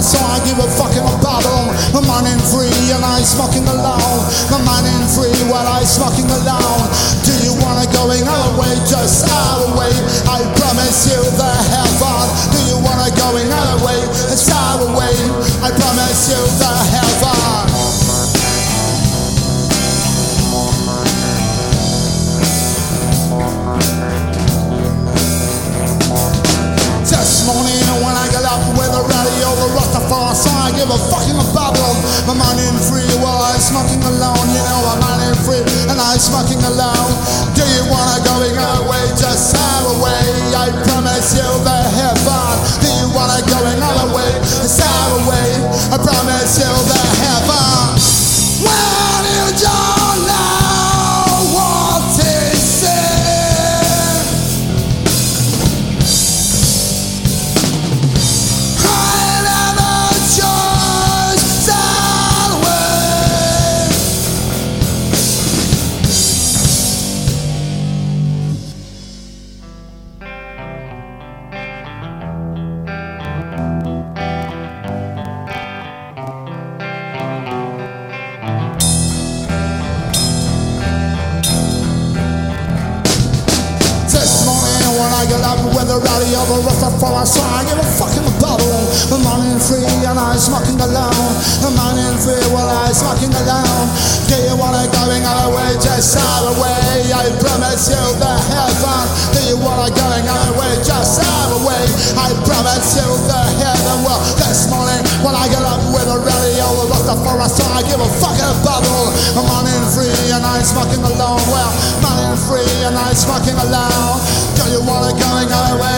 so I give a fucking a bottle. I'm running free and I smoking alone. I'm running free while I smoking alone. Do you wanna going our way, just our way? I give a fucking a babble. I'm running free oh, while I'm smoking alone. You know I'm running free and I'm smoking alone. Do you wanna go away? Just have a way. I promise you the heaven. Do you wanna go another way? Just have a way. I promise you the with the radio, the Rastafari song, I give a fucking bubble. I'm running free and I'm smoking alone. I'm running free while I'm smoking alone. Do you wanna going away? Just out away. I promise you the heaven. Do you wanna going away? Just out away. I promise you the heaven. Well, this morning when I get up with the radio, the Rastafari song, I give a fucking bubble. I'm running free and I'm smoking alone. Well, running free and I'm smoking alone wanna go, go away.